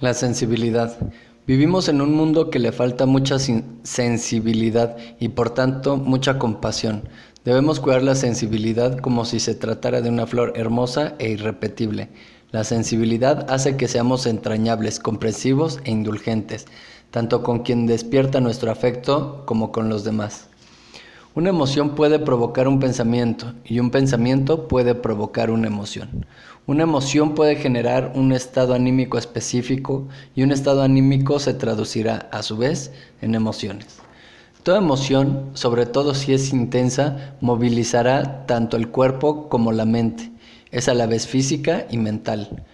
La sensibilidad. Vivimos en un mundo que le falta mucha sensibilidad y por tanto mucha compasión. Debemos cuidar la sensibilidad como si se tratara de una flor hermosa e irrepetible. La sensibilidad hace que seamos entrañables, comprensivos e indulgentes, tanto con quien despierta nuestro afecto como con los demás. Una emoción puede provocar un pensamiento y un pensamiento puede provocar una emoción. Una emoción puede generar un estado anímico específico y un estado anímico se traducirá a su vez en emociones. Toda emoción, sobre todo si es intensa, movilizará tanto el cuerpo como la mente. Es a la vez física y mental.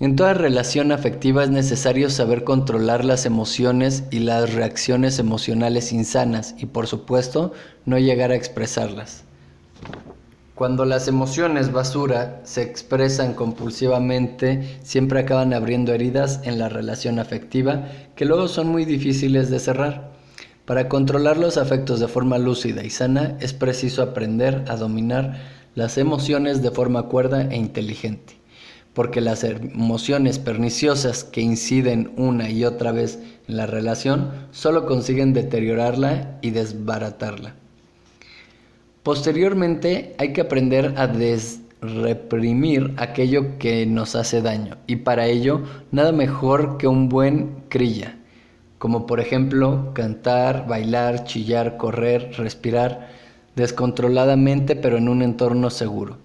En toda relación afectiva es necesario saber controlar las emociones y las reacciones emocionales insanas y por supuesto no llegar a expresarlas. Cuando las emociones basura se expresan compulsivamente, siempre acaban abriendo heridas en la relación afectiva que luego son muy difíciles de cerrar. Para controlar los afectos de forma lúcida y sana es preciso aprender a dominar las emociones de forma cuerda e inteligente porque las emociones perniciosas que inciden una y otra vez en la relación solo consiguen deteriorarla y desbaratarla. Posteriormente hay que aprender a desreprimir aquello que nos hace daño y para ello nada mejor que un buen crilla, como por ejemplo cantar, bailar, chillar, correr, respirar descontroladamente pero en un entorno seguro.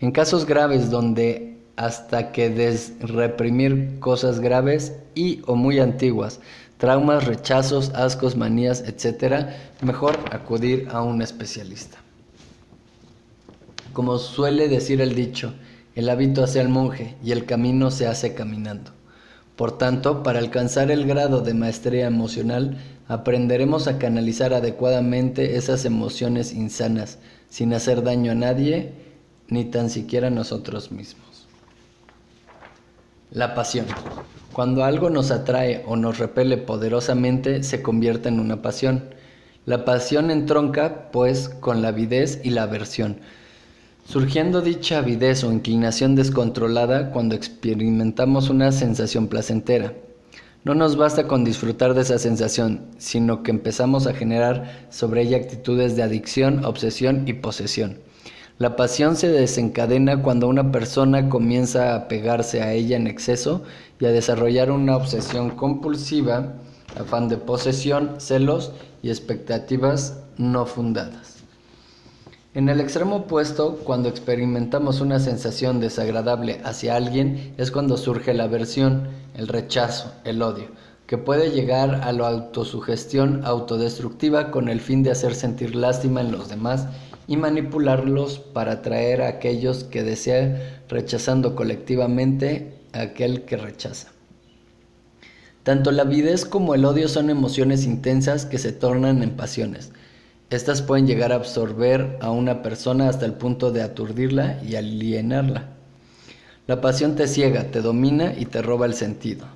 En casos graves donde hasta que desreprimir cosas graves y o muy antiguas, traumas, rechazos, ascos, manías, etc., mejor acudir a un especialista. Como suele decir el dicho, el hábito hace al monje y el camino se hace caminando. Por tanto, para alcanzar el grado de maestría emocional, aprenderemos a canalizar adecuadamente esas emociones insanas, sin hacer daño a nadie, ni tan siquiera a nosotros mismos. La pasión. Cuando algo nos atrae o nos repele poderosamente, se convierte en una pasión. La pasión entronca, pues, con la avidez y la aversión. Surgiendo dicha avidez o inclinación descontrolada cuando experimentamos una sensación placentera. No nos basta con disfrutar de esa sensación, sino que empezamos a generar sobre ella actitudes de adicción, obsesión y posesión. La pasión se desencadena cuando una persona comienza a pegarse a ella en exceso y a desarrollar una obsesión compulsiva, afán de posesión, celos y expectativas no fundadas. En el extremo opuesto, cuando experimentamos una sensación desagradable hacia alguien, es cuando surge la aversión, el rechazo, el odio, que puede llegar a la autosugestión autodestructiva con el fin de hacer sentir lástima en los demás y manipularlos para atraer a aquellos que desean rechazando colectivamente a aquel que rechaza. Tanto la avidez como el odio son emociones intensas que se tornan en pasiones. Estas pueden llegar a absorber a una persona hasta el punto de aturdirla y alienarla. La pasión te ciega, te domina y te roba el sentido.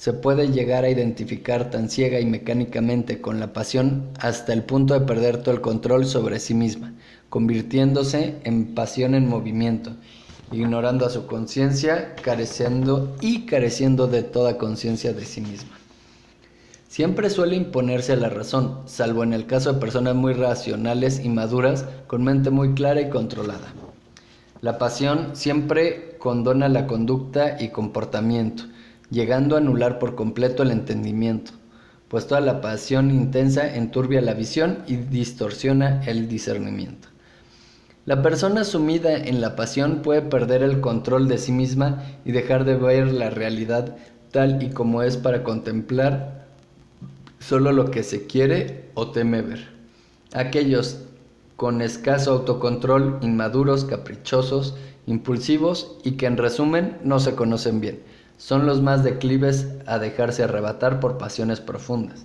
Se puede llegar a identificar tan ciega y mecánicamente con la pasión hasta el punto de perder todo el control sobre sí misma, convirtiéndose en pasión en movimiento, ignorando a su conciencia, careciendo y careciendo de toda conciencia de sí misma. Siempre suele imponerse la razón, salvo en el caso de personas muy racionales y maduras, con mente muy clara y controlada. La pasión siempre condona la conducta y comportamiento, llegando a anular por completo el entendimiento, pues toda la pasión intensa enturbia la visión y distorsiona el discernimiento. La persona sumida en la pasión puede perder el control de sí misma y dejar de ver la realidad tal y como es para contemplar solo lo que se quiere o teme ver. Aquellos con escaso autocontrol, inmaduros, caprichosos, impulsivos y que en resumen no se conocen bien son los más declives a dejarse arrebatar por pasiones profundas.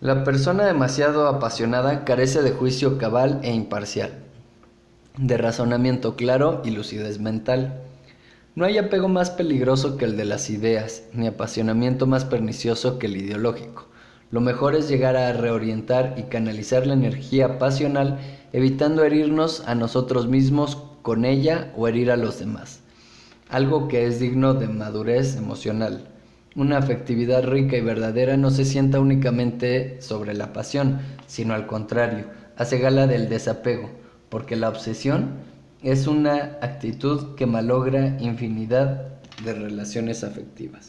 La persona demasiado apasionada carece de juicio cabal e imparcial, de razonamiento claro y lucidez mental. No hay apego más peligroso que el de las ideas, ni apasionamiento más pernicioso que el ideológico. Lo mejor es llegar a reorientar y canalizar la energía pasional, evitando herirnos a nosotros mismos con ella o herir a los demás. Algo que es digno de madurez emocional. Una afectividad rica y verdadera no se sienta únicamente sobre la pasión, sino al contrario, hace gala del desapego, porque la obsesión es una actitud que malogra infinidad de relaciones afectivas.